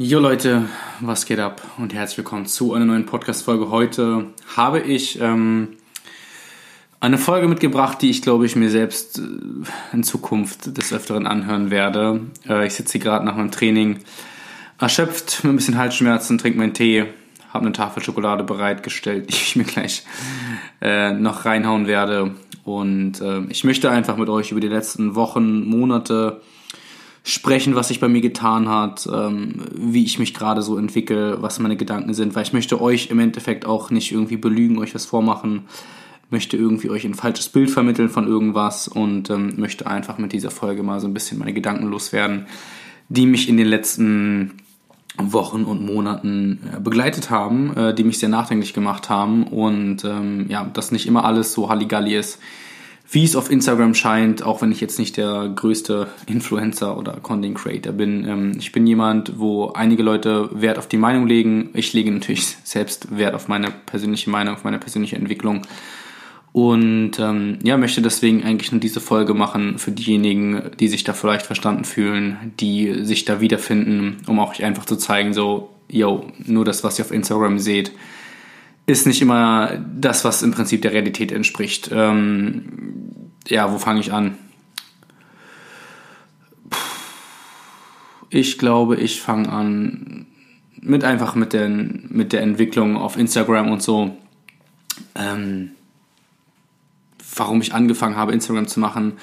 Jo Leute, was geht ab und herzlich willkommen zu einer neuen Podcast-Folge. Heute habe ich ähm, eine Folge mitgebracht, die ich glaube ich mir selbst äh, in Zukunft des Öfteren anhören werde. Äh, ich sitze hier gerade nach meinem Training erschöpft mit ein bisschen Halsschmerzen, trinke meinen Tee, habe eine Tafel Schokolade bereitgestellt, die ich mir gleich äh, noch reinhauen werde. Und äh, ich möchte einfach mit euch über die letzten Wochen, Monate sprechen, was sich bei mir getan hat, ähm, wie ich mich gerade so entwickle, was meine Gedanken sind, weil ich möchte euch im Endeffekt auch nicht irgendwie belügen, euch was vormachen, möchte irgendwie euch ein falsches Bild vermitteln von irgendwas und ähm, möchte einfach mit dieser Folge mal so ein bisschen meine Gedanken loswerden, die mich in den letzten Wochen und Monaten äh, begleitet haben, äh, die mich sehr nachdenklich gemacht haben und ähm, ja, dass nicht immer alles so Halligalli ist, wie es auf Instagram scheint, auch wenn ich jetzt nicht der größte Influencer oder Content Creator bin. Ähm, ich bin jemand, wo einige Leute Wert auf die Meinung legen. Ich lege natürlich selbst Wert auf meine persönliche Meinung, auf meine persönliche Entwicklung. Und ähm, ja, möchte deswegen eigentlich nur diese Folge machen für diejenigen, die sich da vielleicht verstanden fühlen, die sich da wiederfinden, um auch einfach zu zeigen, so, yo, nur das, was ihr auf Instagram seht, ist nicht immer das, was im Prinzip der Realität entspricht. Ähm, ja, wo fange ich an? Ich glaube, ich fange an mit einfach mit, den, mit der Entwicklung auf Instagram und so. Ähm, warum ich angefangen habe, Instagram zu machen.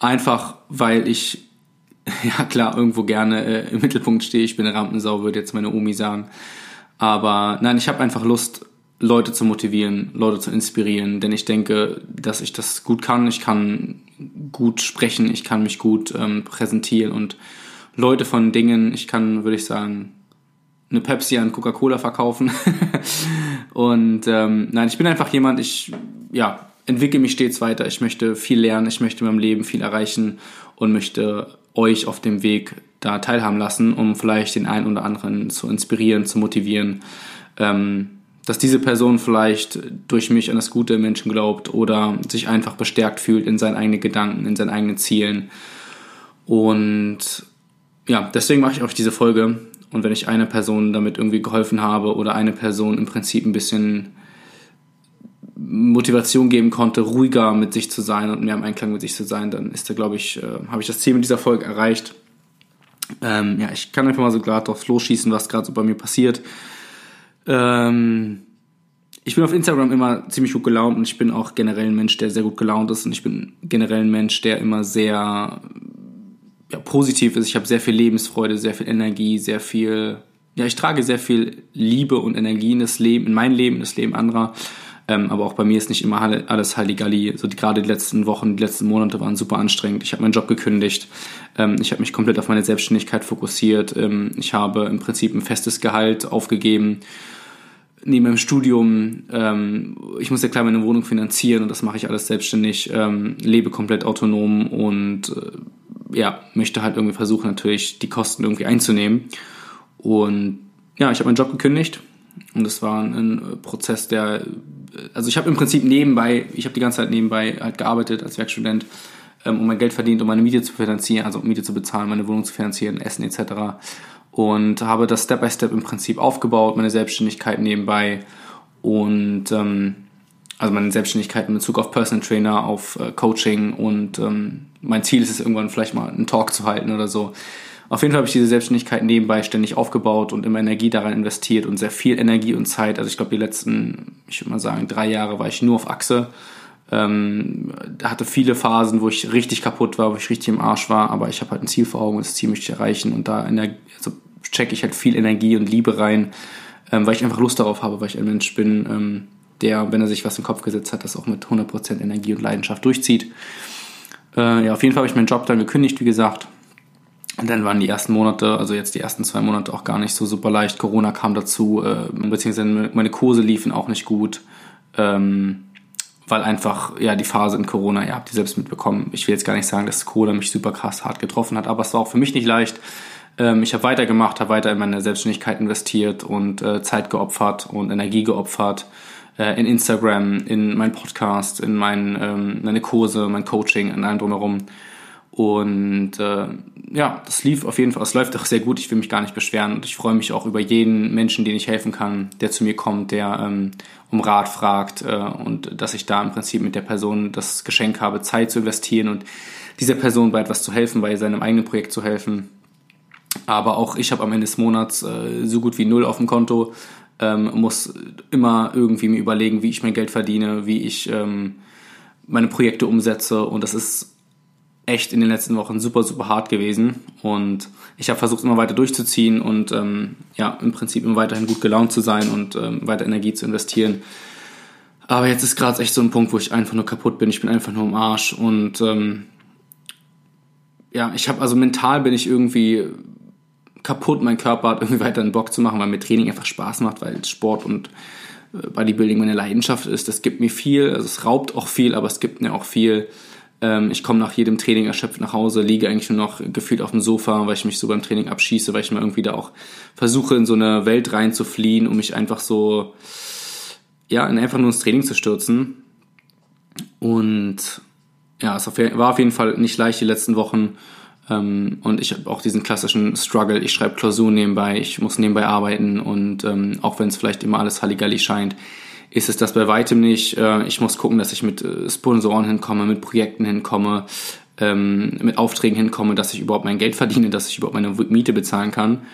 Einfach, weil ich, ja klar, irgendwo gerne äh, im Mittelpunkt stehe. Ich bin eine Rampensau, würde jetzt meine Omi sagen. Aber nein, ich habe einfach Lust, Leute zu motivieren, Leute zu inspirieren, denn ich denke, dass ich das gut kann. Ich kann gut sprechen, ich kann mich gut ähm, präsentieren und Leute von Dingen, ich kann, würde ich sagen, eine Pepsi an Coca-Cola verkaufen. und ähm, nein, ich bin einfach jemand, ich ja, entwickle mich stets weiter. Ich möchte viel lernen, ich möchte in meinem Leben viel erreichen und möchte euch auf dem Weg da teilhaben lassen, um vielleicht den einen oder anderen zu inspirieren, zu motivieren. Ähm, dass diese Person vielleicht durch mich an das Gute im Menschen glaubt oder sich einfach bestärkt fühlt in seinen eigenen Gedanken, in seinen eigenen Zielen. Und ja, deswegen mache ich auch diese Folge. Und wenn ich einer Person damit irgendwie geholfen habe oder eine Person im Prinzip ein bisschen Motivation geben konnte, ruhiger mit sich zu sein und mehr im Einklang mit sich zu sein, dann ist da, glaube ich, äh, habe ich das Ziel mit dieser Folge erreicht. Ähm, ja, ich kann einfach mal so gerade drauf losschießen, was gerade so bei mir passiert. Ähm, ich bin auf Instagram immer ziemlich gut gelaunt und ich bin auch generell ein Mensch, der sehr gut gelaunt ist und ich bin generell ein Mensch, der immer sehr ja, positiv ist. Ich habe sehr viel Lebensfreude, sehr viel Energie, sehr viel, ja, ich trage sehr viel Liebe und Energie in das Leben, in mein Leben, in das Leben anderer. Ähm, aber auch bei mir ist nicht immer alles Halligalli. So die, gerade die letzten Wochen, die letzten Monate waren super anstrengend. Ich habe meinen Job gekündigt. Ähm, ich habe mich komplett auf meine Selbstständigkeit fokussiert. Ähm, ich habe im Prinzip ein festes Gehalt aufgegeben neben meinem Studium, ähm, ich muss ja klar meine Wohnung finanzieren und das mache ich alles selbstständig, ähm, lebe komplett autonom und äh, ja, möchte halt irgendwie versuchen, natürlich die Kosten irgendwie einzunehmen. Und ja, ich habe meinen Job gekündigt und das war ein, Prozess, der, also ich habe im Prinzip nebenbei, ich habe die ganze Zeit nebenbei halt gearbeitet als Werkstudent, ähm, um mein Geld verdient, um meine Miete zu finanzieren, also um Miete zu bezahlen, meine Wohnung zu finanzieren, Essen etc und habe das Step by Step im Prinzip aufgebaut, meine Selbstständigkeit nebenbei und ähm, also meine Selbstständigkeit in Bezug auf Personal Trainer, auf äh, Coaching und ähm, mein Ziel ist es irgendwann vielleicht mal einen Talk zu halten oder so. Auf jeden Fall habe ich diese Selbstständigkeit nebenbei ständig aufgebaut und immer Energie daran investiert und sehr viel Energie und Zeit. Also ich glaube, die letzten, ich würde mal sagen, drei Jahre war ich nur auf Achse. Ähm, hatte viele Phasen, wo ich richtig kaputt war, wo ich richtig im Arsch war, aber ich habe halt ein Ziel vor Augen und das Ziel möchte ich erreichen und da Energie, also checke ich halt viel Energie und Liebe rein, ähm, weil ich einfach Lust darauf habe, weil ich ein Mensch bin, ähm, der, wenn er sich was im Kopf gesetzt hat, das auch mit 100% Energie und Leidenschaft durchzieht. Äh, ja, auf jeden Fall habe ich meinen Job dann gekündigt, wie gesagt. Und dann waren die ersten Monate, also jetzt die ersten zwei Monate auch gar nicht so super leicht. Corona kam dazu, äh, beziehungsweise meine Kurse liefen auch nicht gut, ähm, weil einfach, ja, die Phase in Corona, ihr habt die selbst mitbekommen. Ich will jetzt gar nicht sagen, dass Corona mich super krass hart getroffen hat, aber es war auch für mich nicht leicht. Ähm, ich habe weitergemacht, habe weiter in meine Selbstständigkeit investiert und äh, Zeit geopfert und Energie geopfert äh, in Instagram, in meinen Podcast, in mein, ähm, meine Kurse, mein Coaching, in allem drumherum. Und äh, ja, das lief auf jeden Fall, es läuft auch sehr gut. Ich will mich gar nicht beschweren und ich freue mich auch über jeden Menschen, den ich helfen kann, der zu mir kommt, der ähm, um Rat fragt äh, und dass ich da im Prinzip mit der Person das Geschenk habe, Zeit zu investieren und dieser Person bei etwas zu helfen, bei seinem eigenen Projekt zu helfen. Aber auch ich habe am Ende des Monats äh, so gut wie null auf dem Konto, ähm, muss immer irgendwie mir überlegen, wie ich mein Geld verdiene, wie ich ähm, meine Projekte umsetze und das ist echt in den letzten Wochen super, super hart gewesen. Und ich habe versucht, immer weiter durchzuziehen und ähm, ja, im Prinzip immer weiterhin gut gelaunt zu sein und ähm, weiter Energie zu investieren. Aber jetzt ist gerade echt so ein Punkt, wo ich einfach nur kaputt bin. Ich bin einfach nur im Arsch. Und ähm, ja, ich habe also mental bin ich irgendwie kaputt. Mein Körper hat irgendwie weiter einen Bock zu machen, weil mir Training einfach Spaß macht, weil Sport und äh, Bodybuilding meine Leidenschaft ist. Das gibt mir viel. Also es raubt auch viel, aber es gibt mir auch viel. Ähm, ich komme nach jedem Training erschöpft nach Hause, liege eigentlich nur noch gefühlt auf dem Sofa, weil ich mich so beim Training abschieße, weil ich mir irgendwie da auch versuche, in so eine Welt reinzufliehen, um mich einfach so, ja, einfach nur ins Training zu stürzen. Und ja, es war auf jeden Fall nicht leicht die letzten Wochen. Ähm, und ich habe auch diesen klassischen Struggle. Ich schreibe Klausuren nebenbei, ich muss nebenbei arbeiten und ähm, auch wenn es vielleicht immer alles Halligalli scheint, ist es das bei weitem nicht. Äh, ich muss gucken, dass ich mit äh, Sponsoren hinkomme, mit Projekten hinkomme, ähm, mit Aufträgen hinkomme, dass ich überhaupt mein Geld verdiene, dass ich überhaupt meine Miete bezahlen kann.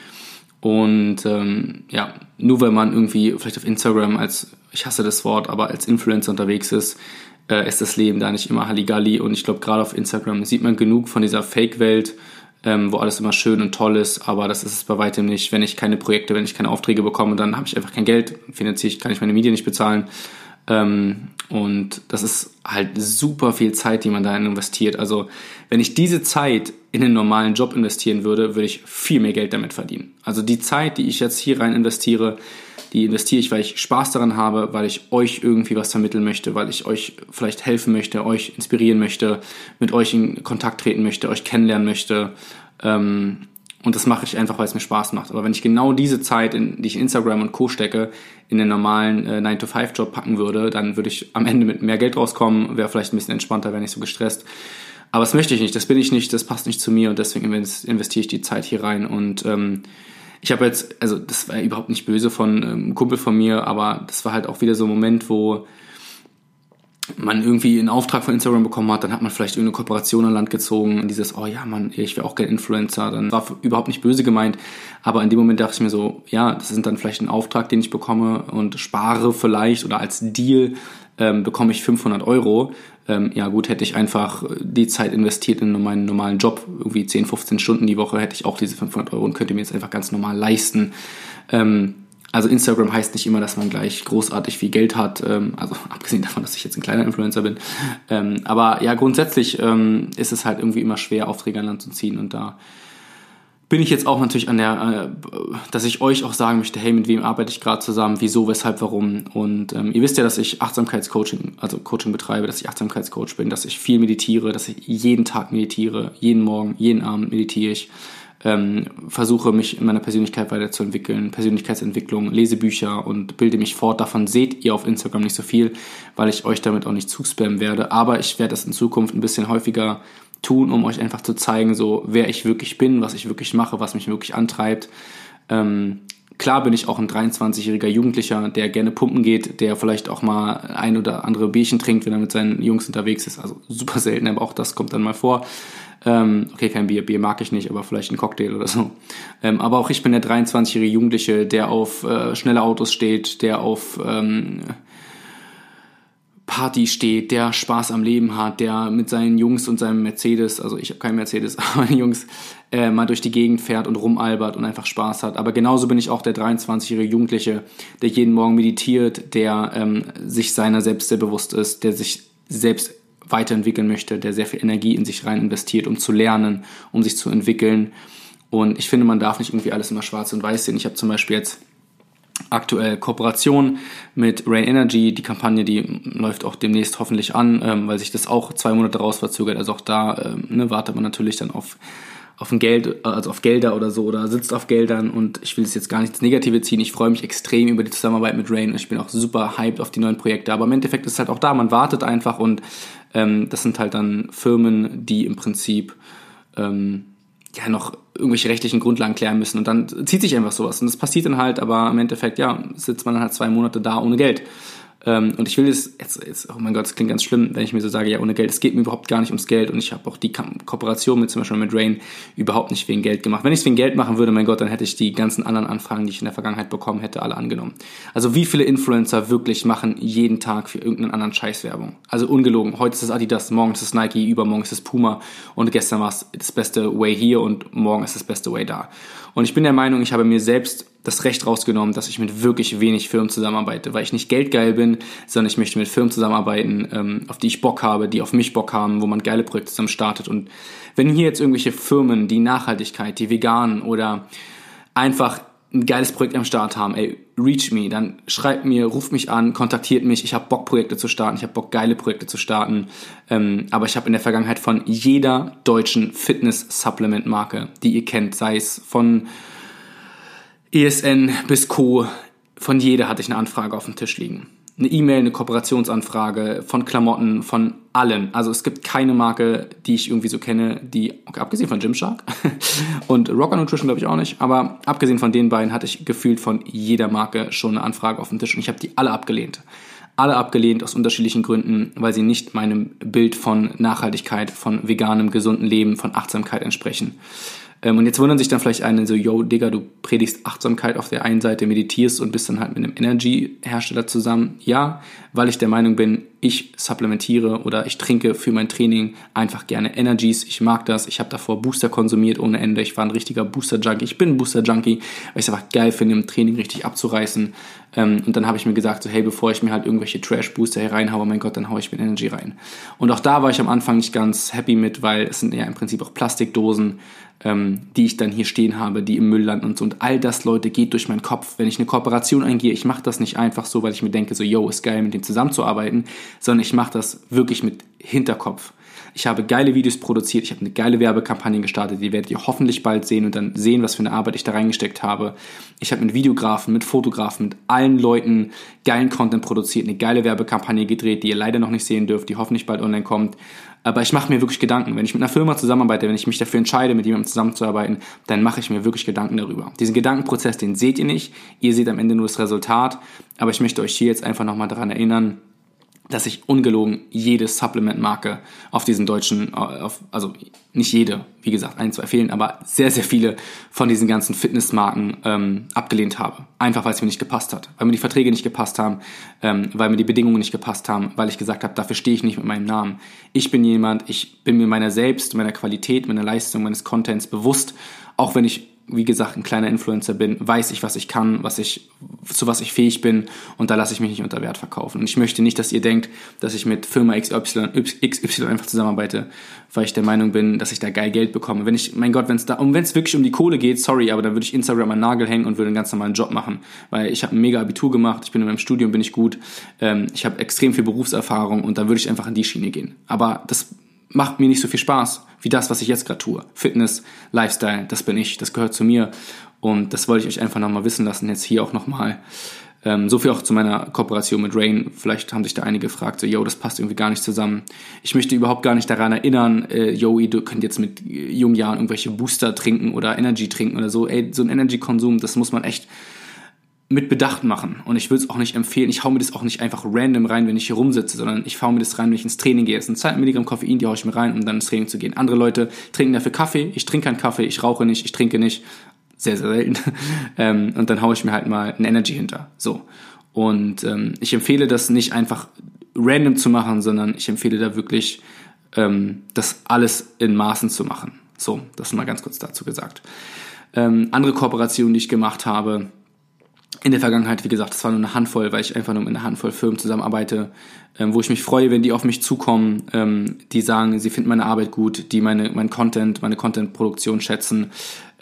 Und ähm, ja, nur weil man irgendwie vielleicht auf Instagram als, ich hasse das Wort, aber als Influencer unterwegs ist, äh, ist das Leben da nicht immer Halligalli. Und ich glaube, gerade auf Instagram sieht man genug von dieser Fake-Welt, ähm, wo alles immer schön und toll ist, aber das ist es bei weitem nicht. Wenn ich keine Projekte, wenn ich keine Aufträge bekomme, dann habe ich einfach kein Geld, finanziere ich, kann ich meine Medien nicht bezahlen. Ähm, und das ist halt super viel Zeit, die man da investiert. Also wenn ich diese Zeit in einen normalen Job investieren würde, würde ich viel mehr Geld damit verdienen. Also die Zeit, die ich jetzt hier rein investiere, die investiere ich, weil ich Spaß daran habe, weil ich euch irgendwie was vermitteln möchte, weil ich euch vielleicht helfen möchte, euch inspirieren möchte, mit euch in Kontakt treten möchte, euch kennenlernen möchte. Ähm, und das mache ich einfach, weil es mir Spaß macht. Aber wenn ich genau diese Zeit, in, die ich in Instagram und Co. stecke, in den normalen äh, 9-to-5-Job packen würde, dann würde ich am Ende mit mehr Geld rauskommen, wäre vielleicht ein bisschen entspannter, wäre nicht so gestresst. Aber das möchte ich nicht, das bin ich nicht, das passt nicht zu mir und deswegen investiere ich die Zeit hier rein und ähm, ich habe jetzt, also das war überhaupt nicht böse von ähm, einem Kumpel von mir, aber das war halt auch wieder so ein Moment, wo man irgendwie einen Auftrag von Instagram bekommen hat, dann hat man vielleicht irgendeine Kooperation an Land gezogen, dieses, oh ja, Mann, ich wäre auch gerne Influencer, dann war überhaupt nicht böse gemeint, aber in dem Moment dachte ich mir so, ja, das ist dann vielleicht ein Auftrag, den ich bekomme und spare vielleicht oder als Deal ähm, bekomme ich 500 Euro. Ähm, ja gut, hätte ich einfach die Zeit investiert in meinen normalen Job, irgendwie 10, 15 Stunden die Woche, hätte ich auch diese 500 Euro und könnte mir jetzt einfach ganz normal leisten. Ähm, also Instagram heißt nicht immer, dass man gleich großartig viel Geld hat, ähm, also abgesehen davon, dass ich jetzt ein kleiner Influencer bin. Ähm, aber ja, grundsätzlich ähm, ist es halt irgendwie immer schwer, Aufträge an Land zu ziehen und da bin ich jetzt auch natürlich an der, äh, dass ich euch auch sagen möchte, hey, mit wem arbeite ich gerade zusammen, wieso, weshalb, warum. Und ähm, ihr wisst ja, dass ich Achtsamkeitscoaching, also Coaching betreibe, dass ich Achtsamkeitscoach bin, dass ich viel meditiere, dass ich jeden Tag meditiere, jeden Morgen, jeden Abend meditiere ich. Ähm, versuche mich in meiner Persönlichkeit weiterzuentwickeln, Persönlichkeitsentwicklung, lese Bücher und bilde mich fort. Davon seht ihr auf Instagram nicht so viel, weil ich euch damit auch nicht zuspammen werde. Aber ich werde das in Zukunft ein bisschen häufiger tun, um euch einfach zu zeigen, so wer ich wirklich bin, was ich wirklich mache, was mich wirklich antreibt. Ähm, klar bin ich auch ein 23-jähriger Jugendlicher, der gerne pumpen geht, der vielleicht auch mal ein oder andere Bierchen trinkt, wenn er mit seinen Jungs unterwegs ist. Also super selten, aber auch das kommt dann mal vor. Ähm, okay, kein Bier, Bier mag ich nicht, aber vielleicht ein Cocktail oder so. Ähm, aber auch ich bin der 23-jährige Jugendliche, der auf äh, schnelle Autos steht, der auf ähm, Party steht, der Spaß am Leben hat, der mit seinen Jungs und seinem Mercedes, also ich habe keinen Mercedes, aber meine Jungs, äh, mal durch die Gegend fährt und rumalbert und einfach Spaß hat. Aber genauso bin ich auch der 23-jährige Jugendliche, der jeden Morgen meditiert, der ähm, sich seiner selbst sehr bewusst ist, der sich selbst weiterentwickeln möchte, der sehr viel Energie in sich rein investiert, um zu lernen, um sich zu entwickeln. Und ich finde, man darf nicht irgendwie alles immer schwarz und weiß sehen. Ich habe zum Beispiel jetzt aktuell Kooperation mit Rain Energy. Die Kampagne, die läuft auch demnächst hoffentlich an, ähm, weil sich das auch zwei Monate raus verzögert. Also auch da ähm, ne, wartet man natürlich dann auf auf ein Geld, also auf Gelder oder so oder sitzt auf Geldern und ich will es jetzt gar nicht ins Negative ziehen. Ich freue mich extrem über die Zusammenarbeit mit Rain und ich bin auch super hyped auf die neuen Projekte. Aber im Endeffekt ist es halt auch da, man wartet einfach und ähm, das sind halt dann Firmen, die im Prinzip ähm, ja noch irgendwelche rechtlichen Grundlagen klären müssen und dann zieht sich einfach sowas und das passiert dann halt, aber im Endeffekt, ja, sitzt man dann halt zwei Monate da ohne Geld. Ähm, und ich will das, jetzt, jetzt, oh mein Gott, es klingt ganz schlimm, wenn ich mir so sage, ja, ohne Geld, es geht mir überhaupt gar nicht ums Geld und ich habe auch die Kooperation mit zum Beispiel mit Rain überhaupt nicht wegen Geld gemacht. Wenn ich es wegen Geld machen würde, mein Gott, dann hätte ich die ganzen anderen Anfragen, die ich in der Vergangenheit bekommen hätte, alle angenommen. Also wie viele Influencer wirklich machen jeden Tag für irgendeinen anderen Scheiß Werbung? Also ungelogen. Heute ist es Adidas, morgen ist es Nike, übermorgen ist es Puma und gestern war es das beste Way hier und morgen ist das beste Way da. Und ich bin der Meinung, ich habe mir selbst das Recht rausgenommen, dass ich mit wirklich wenig Firmen zusammenarbeite, weil ich nicht geldgeil bin, sondern ich möchte mit Firmen zusammenarbeiten, ähm, auf die ich Bock habe, die auf mich Bock haben, wo man geile Projekte zusammen startet. Und wenn hier jetzt irgendwelche Firmen, die Nachhaltigkeit, die veganen oder einfach ein geiles Projekt am Start haben, ey, reach me, dann schreibt mir, ruft mich an, kontaktiert mich. Ich habe Bock, Projekte zu starten, ich habe Bock, geile Projekte zu starten. Ähm, aber ich habe in der Vergangenheit von jeder deutschen Fitness-Supplement-Marke, die ihr kennt, sei es von ESN bis Co. Von jeder hatte ich eine Anfrage auf dem Tisch liegen. Eine E-Mail, eine Kooperationsanfrage von Klamotten, von allen. Also es gibt keine Marke, die ich irgendwie so kenne, die, okay, abgesehen von Gymshark und Rocker Nutrition glaube ich auch nicht, aber abgesehen von den beiden hatte ich gefühlt von jeder Marke schon eine Anfrage auf dem Tisch und ich habe die alle abgelehnt. Alle abgelehnt aus unterschiedlichen Gründen, weil sie nicht meinem Bild von Nachhaltigkeit, von veganem, gesunden Leben, von Achtsamkeit entsprechen. Ähm, und jetzt wundern sich dann vielleicht einen so, yo, Digga, du predigst Achtsamkeit auf der einen Seite, meditierst und bist dann halt mit einem Energy-Hersteller zusammen. Ja, weil ich der Meinung bin, ich supplementiere oder ich trinke für mein Training einfach gerne Energies. Ich mag das. Ich habe davor Booster konsumiert ohne Ende. Ich war ein richtiger Booster-Junkie. Ich bin ein Booster-Junkie, weil ich es einfach geil finde, im Training richtig abzureißen. Ähm, und dann habe ich mir gesagt, so hey, bevor ich mir halt irgendwelche Trash-Booster hier reinhaue, mein Gott, dann haue ich mir Energy rein. Und auch da war ich am Anfang nicht ganz happy mit, weil es sind ja im Prinzip auch Plastikdosen, ähm, die ich dann hier stehen habe, die im Müll landen und so. Und all das, Leute, geht durch meinen Kopf. Wenn ich eine Kooperation eingehe, ich mache das nicht einfach so, weil ich mir denke, so, yo, ist geil, mit dem zusammenzuarbeiten, sondern ich mache das wirklich mit Hinterkopf. Ich habe geile Videos produziert, ich habe eine geile Werbekampagne gestartet, die werdet ihr hoffentlich bald sehen und dann sehen, was für eine Arbeit ich da reingesteckt habe. Ich habe mit Videografen, mit Fotografen, mit allen Leuten geilen Content produziert, eine geile Werbekampagne gedreht, die ihr leider noch nicht sehen dürft, die hoffentlich bald online kommt. Aber ich mache mir wirklich Gedanken. Wenn ich mit einer Firma zusammenarbeite, wenn ich mich dafür entscheide, mit jemandem zusammenzuarbeiten, dann mache ich mir wirklich Gedanken darüber. Diesen Gedankenprozess, den seht ihr nicht. Ihr seht am Ende nur das Resultat. Aber ich möchte euch hier jetzt einfach nochmal daran erinnern, dass ich ungelogen jede Supplement-Marke auf diesen deutschen, auf, also nicht jede, wie gesagt, ein, zwei fehlen, aber sehr, sehr viele von diesen ganzen Fitnessmarken ähm, abgelehnt habe. Einfach weil es mir nicht gepasst hat. Weil mir die Verträge nicht gepasst haben, ähm, weil mir die Bedingungen nicht gepasst haben, weil ich gesagt habe, dafür stehe ich nicht mit meinem Namen. Ich bin jemand, ich bin mir meiner selbst, meiner Qualität, meiner Leistung, meines Contents bewusst, auch wenn ich wie gesagt, ein kleiner Influencer bin, weiß ich, was ich kann, was ich, zu was ich fähig bin und da lasse ich mich nicht unter Wert verkaufen. Und ich möchte nicht, dass ihr denkt, dass ich mit Firma XY, XY einfach zusammenarbeite, weil ich der Meinung bin, dass ich da geil Geld bekomme. Wenn ich, mein Gott, wenn es da, und wenn es wirklich um die Kohle geht, sorry, aber dann würde ich Instagram an Nagel hängen und würde einen ganz normalen Job machen, weil ich habe ein mega Abitur gemacht, ich bin in meinem Studium, bin ich gut, ähm, ich habe extrem viel Berufserfahrung und da würde ich einfach in die Schiene gehen. Aber das macht mir nicht so viel Spaß wie das, was ich jetzt gerade tue. Fitness, Lifestyle, das bin ich, das gehört zu mir. Und das wollte ich euch einfach nochmal wissen lassen, jetzt hier auch nochmal. Ähm, so viel auch zu meiner Kooperation mit Rain. Vielleicht haben sich da einige gefragt, so, yo, das passt irgendwie gar nicht zusammen. Ich möchte überhaupt gar nicht daran erinnern, äh, yo, ihr könnt jetzt mit jungen Jahren irgendwelche Booster trinken oder Energy trinken oder so. Ey, so ein Energy-Konsum, das muss man echt mit Bedacht machen. Und ich würde es auch nicht empfehlen, ich hau mir das auch nicht einfach random rein, wenn ich hier rumsitze, sondern ich hau mir das rein, wenn ich ins Training gehe. Es sind 2 Milligramm Koffein, die hau ich mir rein, um dann ins Training zu gehen. Andere Leute trinken dafür Kaffee, ich trinke keinen Kaffee, ich rauche nicht, ich trinke nicht. Sehr, sehr selten. ähm, und dann hau ich mir halt mal ein Energy hinter. So. Und ähm, ich empfehle das nicht einfach random zu machen, sondern ich empfehle da wirklich, ähm, das alles in Maßen zu machen. So, das mal ganz kurz dazu gesagt. Ähm, andere Kooperationen, die ich gemacht habe, in der Vergangenheit, wie gesagt, das war nur eine Handvoll, weil ich einfach nur mit einer Handvoll Firmen zusammenarbeite, ähm, wo ich mich freue, wenn die auf mich zukommen, ähm, die sagen, sie finden meine Arbeit gut, die meine, mein Content, meine Content-Produktion schätzen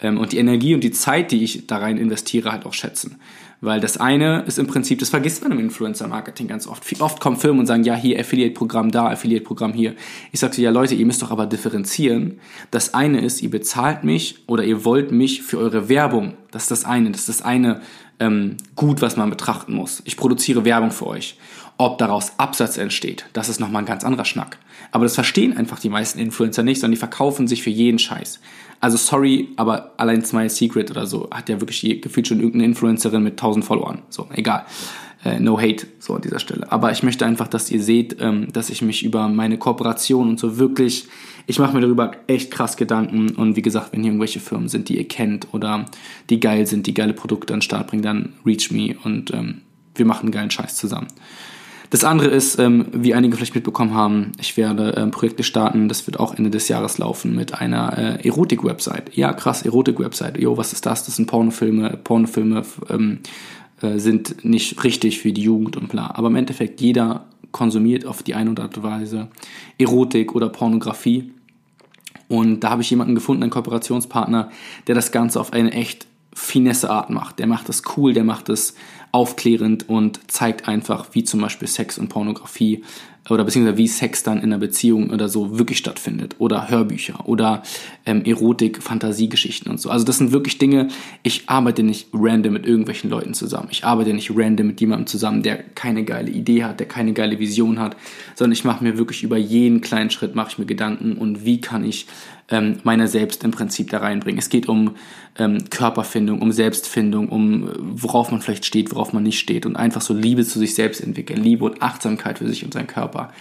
ähm, und die Energie und die Zeit, die ich da rein investiere, halt auch schätzen. Weil das eine ist im Prinzip, das vergisst man im Influencer-Marketing ganz oft. Oft kommen Firmen und sagen, ja, hier Affiliate-Programm da, Affiliate-Programm hier. Ich sage so, ja Leute, ihr müsst doch aber differenzieren. Das eine ist, ihr bezahlt mich oder ihr wollt mich für eure Werbung. Das ist das eine. Das ist das eine ähm, Gut, was man betrachten muss. Ich produziere Werbung für euch. Ob daraus Absatz entsteht, das ist nochmal ein ganz anderer Schnack. Aber das verstehen einfach die meisten Influencer nicht, sondern die verkaufen sich für jeden Scheiß. Also sorry, aber allein Smile Secret oder so hat ja wirklich gefühlt schon irgendeine Influencerin mit 1000 Followern. So, egal. Äh, no hate, so an dieser Stelle. Aber ich möchte einfach, dass ihr seht, ähm, dass ich mich über meine Kooperation und so wirklich, ich mache mir darüber echt krass Gedanken. Und wie gesagt, wenn hier irgendwelche Firmen sind, die ihr kennt oder die geil sind, die geile Produkte an den Start bringen, dann reach me und ähm, wir machen geilen Scheiß zusammen. Das andere ist, ähm, wie einige vielleicht mitbekommen haben, ich werde ähm, Projekte starten, das wird auch Ende des Jahres laufen mit einer äh, Erotik-Website. Ja, krass, Erotik-Website. Jo, was ist das? Das sind Pornofilme. Pornofilme ähm, äh, sind nicht richtig für die Jugend und bla. Aber im Endeffekt, jeder konsumiert auf die eine oder andere Weise Erotik oder Pornografie. Und da habe ich jemanden gefunden, einen Kooperationspartner, der das Ganze auf eine echt finesse Art macht. Der macht das cool, der macht es aufklärend und zeigt einfach, wie zum Beispiel Sex und Pornografie oder beziehungsweise wie Sex dann in einer Beziehung oder so wirklich stattfindet oder Hörbücher oder ähm, Erotik, Fantasiegeschichten und so. Also das sind wirklich Dinge, ich arbeite nicht random mit irgendwelchen Leuten zusammen. Ich arbeite nicht random mit jemandem zusammen, der keine geile Idee hat, der keine geile Vision hat, sondern ich mache mir wirklich über jeden kleinen Schritt mache ich mir Gedanken und wie kann ich ähm, meiner selbst im Prinzip da reinbringen. Es geht um ähm, Körperfindung, um Selbstfindung, um worauf man vielleicht steht, worauf man nicht steht und einfach so Liebe zu sich selbst entwickeln, Liebe und Achtsamkeit für sich und seinen Körper.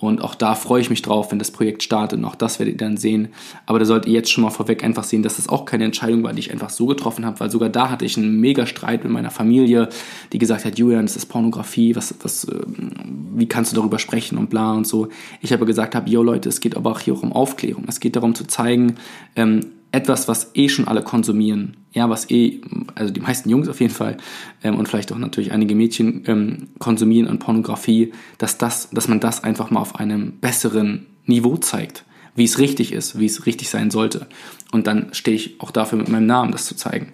Und auch da freue ich mich drauf, wenn das Projekt startet und auch das werdet ihr dann sehen. Aber da solltet ihr jetzt schon mal vorweg einfach sehen, dass das auch keine Entscheidung war, die ich einfach so getroffen habe, weil sogar da hatte ich einen mega Streit mit meiner Familie, die gesagt hat, Julian, das ist Pornografie, was, was, ähm, wie kannst du darüber sprechen und bla und so. Ich habe gesagt habe, yo Leute, es geht aber auch hier auch um Aufklärung. Es geht darum zu zeigen, ähm, etwas, was eh schon alle konsumieren, ja, was eh, also die meisten Jungs auf jeden Fall ähm, und vielleicht auch natürlich einige Mädchen ähm, konsumieren an Pornografie, dass das, dass man das einfach mal auf einem besseren Niveau zeigt, wie es richtig ist, wie es richtig sein sollte. Und dann stehe ich auch dafür mit meinem Namen, das zu zeigen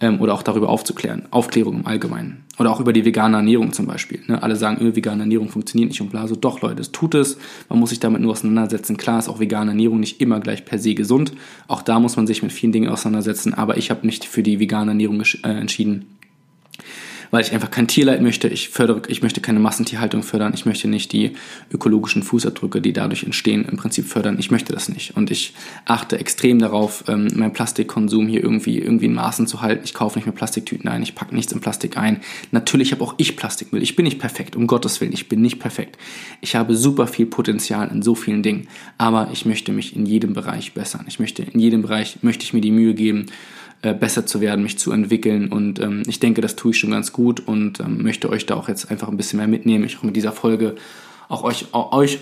ähm, oder auch darüber aufzuklären. Aufklärung im Allgemeinen. Oder auch über die vegane Ernährung zum Beispiel. Ne? Alle sagen, öh, vegane Ernährung funktioniert nicht und bla. So, doch Leute, es tut es. Man muss sich damit nur auseinandersetzen. Klar ist auch vegane Ernährung nicht immer gleich per se gesund. Auch da muss man sich mit vielen Dingen auseinandersetzen. Aber ich habe nicht für die vegane Ernährung äh, entschieden weil ich einfach kein Tierleid möchte. Ich fördere, ich möchte keine Massentierhaltung fördern. Ich möchte nicht die ökologischen Fußabdrücke, die dadurch entstehen, im Prinzip fördern. Ich möchte das nicht. Und ich achte extrem darauf, ähm, meinen Plastikkonsum hier irgendwie, irgendwie in Maßen zu halten. Ich kaufe nicht mehr Plastiktüten ein. Ich packe nichts in Plastik ein. Natürlich habe auch ich Plastikmüll. Ich bin nicht perfekt. Um Gottes Willen. Ich bin nicht perfekt. Ich habe super viel Potenzial in so vielen Dingen. Aber ich möchte mich in jedem Bereich bessern. Ich möchte, in jedem Bereich möchte ich mir die Mühe geben, äh, besser zu werden, mich zu entwickeln. Und ähm, ich denke, das tue ich schon ganz gut und ähm, möchte euch da auch jetzt einfach ein bisschen mehr mitnehmen. Ich auch mit dieser Folge auch euch, auch euch,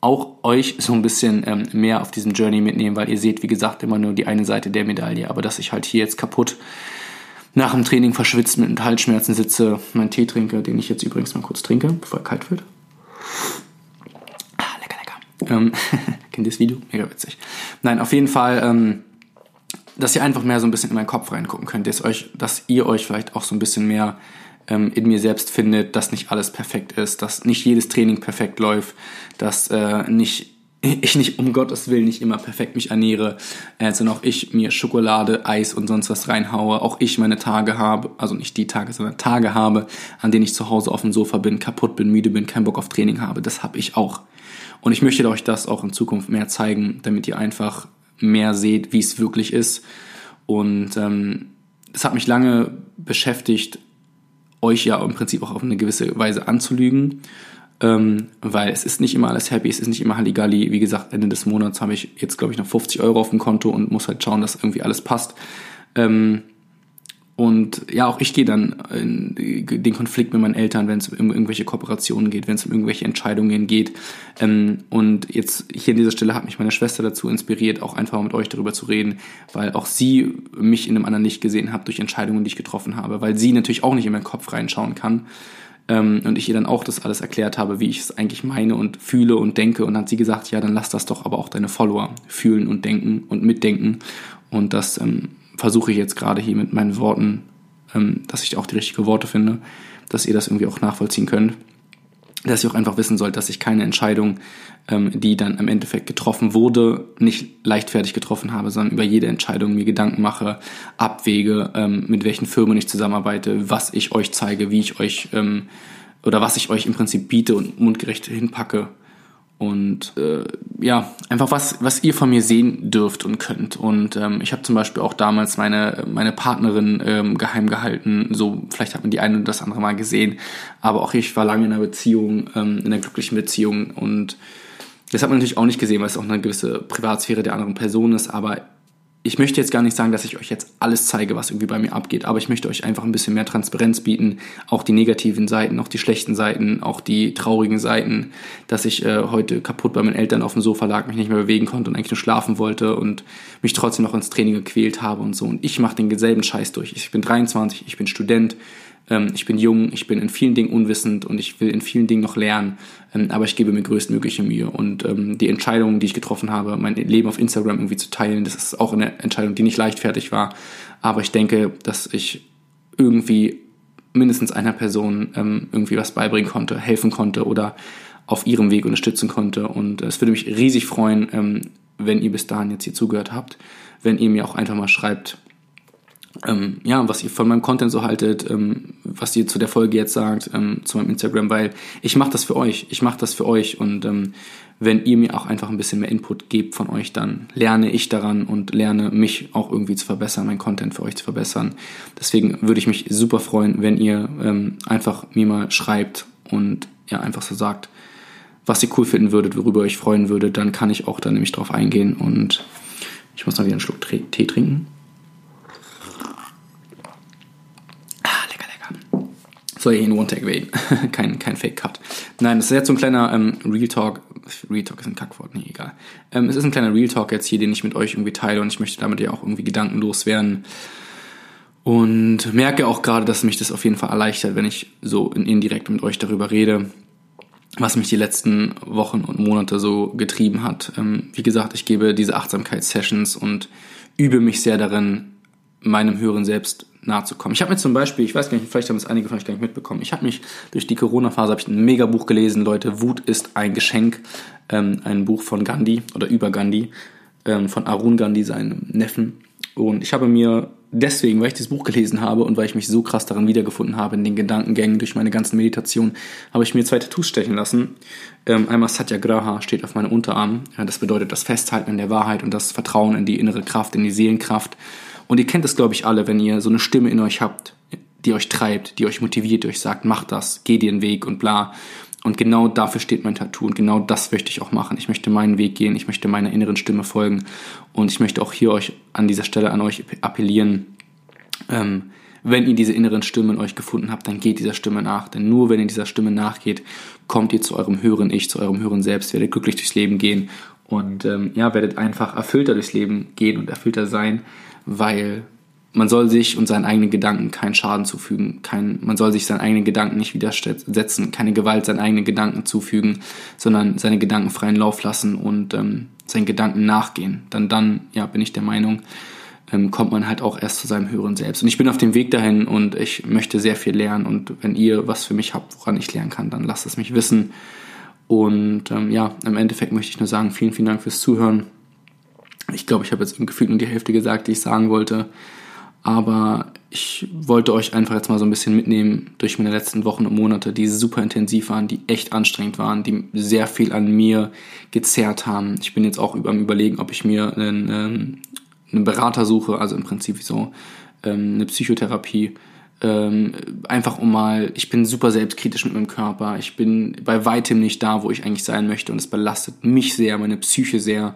auch euch so ein bisschen ähm, mehr auf diesem Journey mitnehmen, weil ihr seht, wie gesagt, immer nur die eine Seite der Medaille. Aber dass ich halt hier jetzt kaputt nach dem Training verschwitzt mit Halsschmerzen sitze, meinen Tee trinke, den ich jetzt übrigens mal kurz trinke, bevor er kalt wird. Ah, lecker, lecker. Ähm, kennt ihr das Video? Mega witzig. Nein, auf jeden Fall ähm, dass ihr einfach mehr so ein bisschen in meinen Kopf reingucken könnt, dass, euch, dass ihr euch vielleicht auch so ein bisschen mehr ähm, in mir selbst findet, dass nicht alles perfekt ist, dass nicht jedes Training perfekt läuft, dass äh, nicht ich nicht um Gottes Willen nicht immer perfekt mich ernähre, äh, sondern auch ich mir Schokolade, Eis und sonst was reinhaue. Auch ich meine Tage habe, also nicht die Tage, sondern Tage habe, an denen ich zu Hause auf dem Sofa bin, kaputt bin, müde bin, keinen Bock auf Training habe. Das habe ich auch. Und ich möchte euch das auch in Zukunft mehr zeigen, damit ihr einfach mehr seht, wie es wirklich ist. Und ähm, das hat mich lange beschäftigt, euch ja im Prinzip auch auf eine gewisse Weise anzulügen, ähm, weil es ist nicht immer alles happy, es ist nicht immer Halligalli. Wie gesagt, Ende des Monats habe ich jetzt, glaube ich, noch 50 Euro auf dem Konto und muss halt schauen, dass irgendwie alles passt. Ähm, und ja, auch ich gehe dann in den Konflikt mit meinen Eltern, wenn es um irgendwelche Kooperationen geht, wenn es um irgendwelche Entscheidungen geht. Ähm, und jetzt hier an dieser Stelle hat mich meine Schwester dazu inspiriert, auch einfach mit euch darüber zu reden, weil auch sie mich in einem anderen Licht gesehen hat durch Entscheidungen, die ich getroffen habe, weil sie natürlich auch nicht in meinen Kopf reinschauen kann. Ähm, und ich ihr dann auch das alles erklärt habe, wie ich es eigentlich meine und fühle und denke. Und dann hat sie gesagt, ja, dann lass das doch aber auch deine Follower fühlen und denken und mitdenken. Und das ähm, versuche ich jetzt gerade hier mit meinen Worten, ähm, dass ich auch die richtigen Worte finde, dass ihr das irgendwie auch nachvollziehen könnt. Dass ihr auch einfach wissen sollt, dass ich keine Entscheidung, ähm, die dann im Endeffekt getroffen wurde, nicht leichtfertig getroffen habe, sondern über jede Entscheidung mir Gedanken mache, abwäge, ähm, mit welchen Firmen ich zusammenarbeite, was ich euch zeige, wie ich euch ähm, oder was ich euch im Prinzip biete und mundgerecht hinpacke. Und äh, ja, einfach was, was ihr von mir sehen dürft und könnt. Und ähm, ich habe zum Beispiel auch damals meine, meine Partnerin ähm, geheim gehalten. So, vielleicht hat man die eine oder das andere mal gesehen. Aber auch ich war lange in einer Beziehung, ähm, in einer glücklichen Beziehung. Und das hat man natürlich auch nicht gesehen, weil es auch eine gewisse Privatsphäre der anderen Person ist. Aber ich möchte jetzt gar nicht sagen, dass ich euch jetzt alles zeige, was irgendwie bei mir abgeht, aber ich möchte euch einfach ein bisschen mehr Transparenz bieten, auch die negativen Seiten, auch die schlechten Seiten, auch die traurigen Seiten, dass ich äh, heute kaputt bei meinen Eltern auf dem Sofa lag, mich nicht mehr bewegen konnte und eigentlich nur schlafen wollte und mich trotzdem noch ins Training gequält habe und so. Und ich mache den selben Scheiß durch. Ich bin 23, ich bin Student, ähm, ich bin jung, ich bin in vielen Dingen unwissend und ich will in vielen Dingen noch lernen, ähm, aber ich gebe mir größtmögliche Mühe. Und ähm, die Entscheidung, die ich getroffen habe, mein Leben auf Instagram irgendwie zu teilen, das ist auch eine Entscheidung, die nicht leichtfertig war. Aber ich denke, dass ich irgendwie mindestens einer Person ähm, irgendwie was beibringen konnte, helfen konnte oder auf ihrem Weg unterstützen konnte. Und es würde mich riesig freuen, ähm, wenn ihr bis dahin jetzt hier zugehört habt, wenn ihr mir auch einfach mal schreibt, ähm, ja, was ihr von meinem Content so haltet, ähm, was ihr zu der Folge jetzt sagt, ähm, zu meinem Instagram, weil ich mache das für euch, ich mache das für euch und ähm, wenn ihr mir auch einfach ein bisschen mehr Input gebt von euch, dann lerne ich daran und lerne mich auch irgendwie zu verbessern, mein Content für euch zu verbessern. Deswegen würde ich mich super freuen, wenn ihr ähm, einfach mir mal schreibt und ja, einfach so sagt, was ihr cool finden würdet, worüber ihr euch freuen würdet, dann kann ich auch da nämlich drauf eingehen und ich muss noch wieder einen Schluck Tee trinken. Soll ja in One-Tag wählen. kein, kein Fake-Cut. Nein, das ist jetzt so ein kleiner ähm, Real-Talk. Real-Talk ist ein Kackwort, nee, egal. Ähm, es ist ein kleiner Real-Talk jetzt hier, den ich mit euch irgendwie teile und ich möchte damit ja auch irgendwie gedankenlos werden. Und merke auch gerade, dass mich das auf jeden Fall erleichtert, wenn ich so indirekt mit euch darüber rede, was mich die letzten Wochen und Monate so getrieben hat. Ähm, wie gesagt, ich gebe diese Achtsamkeitssessions und übe mich sehr darin, meinem höheren Selbst nahe zu kommen. Ich habe mir zum Beispiel, ich weiß gar nicht, vielleicht haben es einige von euch gar nicht mitbekommen, ich habe mich durch die Corona-Phase habe ich ein Megabuch gelesen, Leute, Wut ist ein Geschenk, ähm, ein Buch von Gandhi oder über Gandhi, ähm, von Arun Gandhi, seinem Neffen. Und ich habe mir deswegen, weil ich dieses Buch gelesen habe und weil ich mich so krass darin wiedergefunden habe, in den Gedankengängen durch meine ganzen Meditationen, habe ich mir zwei Tattoos stechen lassen. Ähm, einmal Satyagraha steht auf meinem Unterarm. Ja, das bedeutet das Festhalten an der Wahrheit und das Vertrauen in die innere Kraft, in die Seelenkraft. Und ihr kennt das, glaube ich, alle, wenn ihr so eine Stimme in euch habt, die euch treibt, die euch motiviert, die euch sagt, mach das, geh den Weg und bla. Und genau dafür steht mein Tattoo und genau das möchte ich auch machen. Ich möchte meinen Weg gehen, ich möchte meiner inneren Stimme folgen und ich möchte auch hier euch an dieser Stelle an euch appellieren, ähm, wenn ihr diese inneren Stimmen in euch gefunden habt, dann geht dieser Stimme nach. Denn nur wenn ihr dieser Stimme nachgeht, kommt ihr zu eurem höheren Ich, zu eurem höheren Selbst, werdet glücklich durchs Leben gehen und ähm, ja, werdet einfach erfüllter durchs Leben gehen und erfüllter sein weil man soll sich und seinen eigenen Gedanken keinen Schaden zufügen. Kein, man soll sich seinen eigenen Gedanken nicht widersetzen, keine Gewalt seinen eigenen Gedanken zufügen, sondern seine Gedanken freien Lauf lassen und ähm, seinen Gedanken nachgehen. Dann, dann, ja, bin ich der Meinung, ähm, kommt man halt auch erst zu seinem höheren Selbst. Und ich bin auf dem Weg dahin und ich möchte sehr viel lernen. Und wenn ihr was für mich habt, woran ich lernen kann, dann lasst es mich wissen. Und ähm, ja, im Endeffekt möchte ich nur sagen, vielen, vielen Dank fürs Zuhören. Ich glaube, ich habe jetzt im Gefühl nur die Hälfte gesagt, die ich sagen wollte. Aber ich wollte euch einfach jetzt mal so ein bisschen mitnehmen durch meine letzten Wochen und Monate, die super intensiv waren, die echt anstrengend waren, die sehr viel an mir gezerrt haben. Ich bin jetzt auch über Überlegen, ob ich mir einen, ähm, einen Berater suche, also im Prinzip so ähm, eine Psychotherapie. Ähm, einfach um mal, ich bin super selbstkritisch mit meinem Körper. Ich bin bei weitem nicht da, wo ich eigentlich sein möchte und es belastet mich sehr, meine Psyche sehr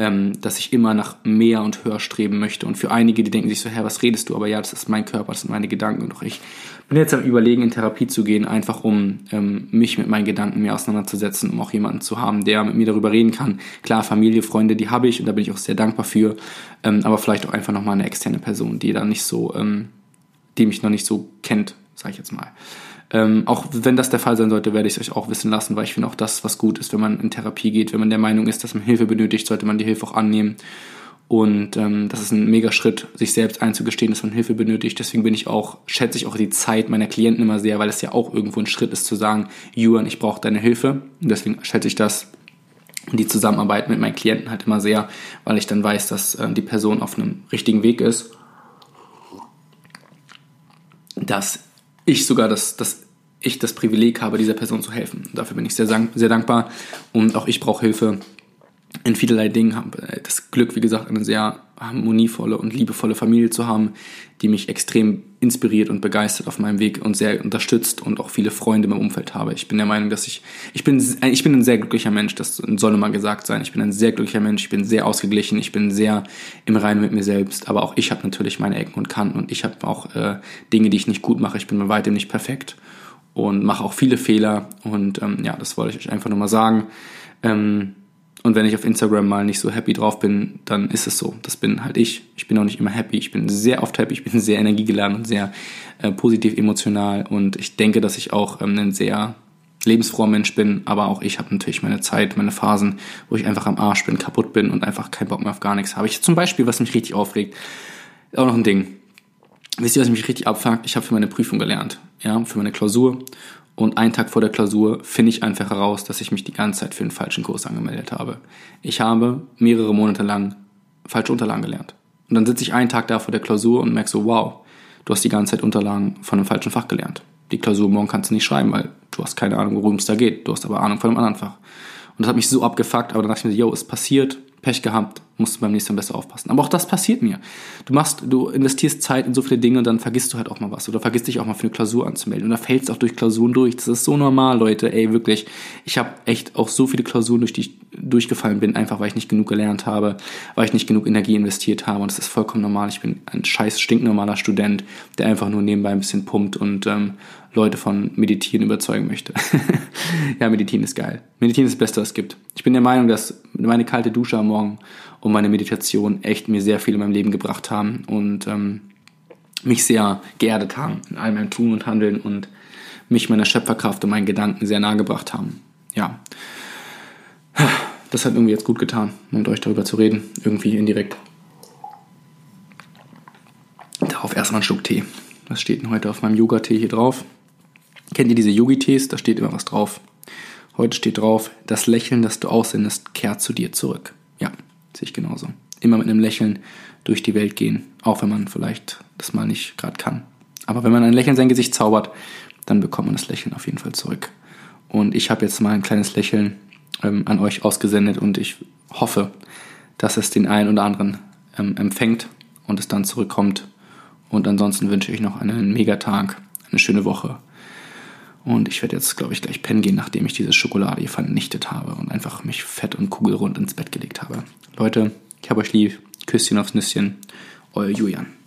ähm, dass ich immer nach mehr und höher streben möchte. Und für einige, die denken sich so, Herr, was redest du? Aber ja, das ist mein Körper, das sind meine Gedanken. Und auch ich bin jetzt am Überlegen, in Therapie zu gehen, einfach um ähm, mich mit meinen Gedanken mehr auseinanderzusetzen, um auch jemanden zu haben, der mit mir darüber reden kann. Klar, Familie, Freunde, die habe ich und da bin ich auch sehr dankbar für. Ähm, aber vielleicht auch einfach nochmal eine externe Person, die da nicht so, ähm, die mich noch nicht so kennt, sage ich jetzt mal. Ähm, auch wenn das der Fall sein sollte, werde ich es euch auch wissen lassen, weil ich finde auch das, was gut ist, wenn man in Therapie geht. Wenn man der Meinung ist, dass man Hilfe benötigt, sollte man die Hilfe auch annehmen. Und ähm, das ist ein mega Schritt, sich selbst einzugestehen, dass man Hilfe benötigt. Deswegen bin ich auch, schätze ich auch die Zeit meiner Klienten immer sehr, weil es ja auch irgendwo ein Schritt ist zu sagen, Juan, ich brauche deine Hilfe. Und deswegen schätze ich das und die Zusammenarbeit mit meinen Klienten halt immer sehr, weil ich dann weiß, dass äh, die Person auf einem richtigen Weg ist. Dass ich sogar das, das ich das Privileg habe, dieser Person zu helfen. Dafür bin ich sehr, sehr dankbar und auch ich brauche Hilfe in vielerlei Dingen. Habe äh, das Glück, wie gesagt, eine sehr harmonievolle und liebevolle Familie zu haben, die mich extrem inspiriert und begeistert auf meinem Weg und sehr unterstützt und auch viele Freunde im Umfeld habe. Ich bin der Meinung, dass ich, ich bin, ich bin ein sehr glücklicher Mensch, das soll mal gesagt sein. Ich bin ein sehr glücklicher Mensch, ich bin sehr ausgeglichen, ich bin sehr im Reinen mit mir selbst, aber auch ich habe natürlich meine Ecken und Kanten und ich habe auch äh, Dinge, die ich nicht gut mache. Ich bin bei weitem nicht perfekt und mache auch viele Fehler. Und ähm, ja, das wollte ich euch einfach nur mal sagen. Ähm, und wenn ich auf Instagram mal nicht so happy drauf bin, dann ist es so. Das bin halt ich. Ich bin auch nicht immer happy. Ich bin sehr oft happy. Ich bin sehr energiegeladen und sehr äh, positiv emotional. Und ich denke, dass ich auch ähm, ein sehr lebensfroher Mensch bin. Aber auch ich habe natürlich meine Zeit, meine Phasen, wo ich einfach am Arsch bin, kaputt bin und einfach keinen Bock mehr auf gar nichts habe. Ich zum Beispiel, was mich richtig aufregt, auch noch ein Ding. Wisst ihr, was mich richtig abfuckt? Ich habe für meine Prüfung gelernt ja, für meine Klausur. Und einen Tag vor der Klausur finde ich einfach heraus, dass ich mich die ganze Zeit für einen falschen Kurs angemeldet habe. Ich habe mehrere Monate lang falsche Unterlagen gelernt. Und dann sitze ich einen Tag da vor der Klausur und merke so, wow, du hast die ganze Zeit Unterlagen von einem falschen Fach gelernt. Die Klausur morgen kannst du nicht schreiben, weil du hast keine Ahnung, worum es da geht. Du hast aber Ahnung von einem anderen Fach. Und das hat mich so abgefuckt, aber dann dachte ich mir, yo, es passiert, Pech gehabt, musst du beim nächsten Mal besser aufpassen. Aber auch das passiert mir. Du machst, du investierst Zeit in so viele Dinge und dann vergisst du halt auch mal was oder vergisst dich auch mal für eine Klausur anzumelden und da fällst auch durch Klausuren durch. Das ist so normal, Leute. Ey, wirklich. Ich habe echt auch so viele Klausuren, durch die ich durchgefallen bin, einfach weil ich nicht genug gelernt habe, weil ich nicht genug Energie investiert habe und das ist vollkommen normal. Ich bin ein scheiß stinknormaler Student, der einfach nur nebenbei ein bisschen pumpt und ähm, Leute von Meditieren überzeugen möchte. ja, Meditieren ist geil. Meditieren ist das Beste, was es gibt. Ich bin der Meinung, dass meine kalte Dusche am Morgen und meine Meditation echt mir sehr viel in meinem Leben gebracht haben und ähm, mich sehr geerdet haben in all meinem Tun und Handeln und mich meiner Schöpferkraft und meinen Gedanken sehr nahe gebracht haben. Ja. Das hat irgendwie jetzt gut getan, mit euch darüber zu reden. Irgendwie indirekt. Darauf erstmal einen Schluck Tee. Was steht denn heute auf meinem Yoga-Tee hier drauf? Kennt ihr diese Yogi-Tees? Da steht immer was drauf. Heute steht drauf, das Lächeln, das du aussendest, kehrt zu dir zurück. Ja, sehe ich genauso. Immer mit einem Lächeln durch die Welt gehen, auch wenn man vielleicht das mal nicht gerade kann. Aber wenn man ein Lächeln in sein Gesicht zaubert, dann bekommt man das Lächeln auf jeden Fall zurück. Und ich habe jetzt mal ein kleines Lächeln ähm, an euch ausgesendet und ich hoffe, dass es den einen oder anderen ähm, empfängt und es dann zurückkommt. Und ansonsten wünsche ich noch einen Megatag, eine schöne Woche und ich werde jetzt, glaube ich, gleich pennen gehen, nachdem ich diese Schokolade vernichtet habe und einfach mich fett und kugelrund ins Bett gelegt habe. Leute, ich habe euch lieb. Küsschen aufs Nüsschen. Euer Julian.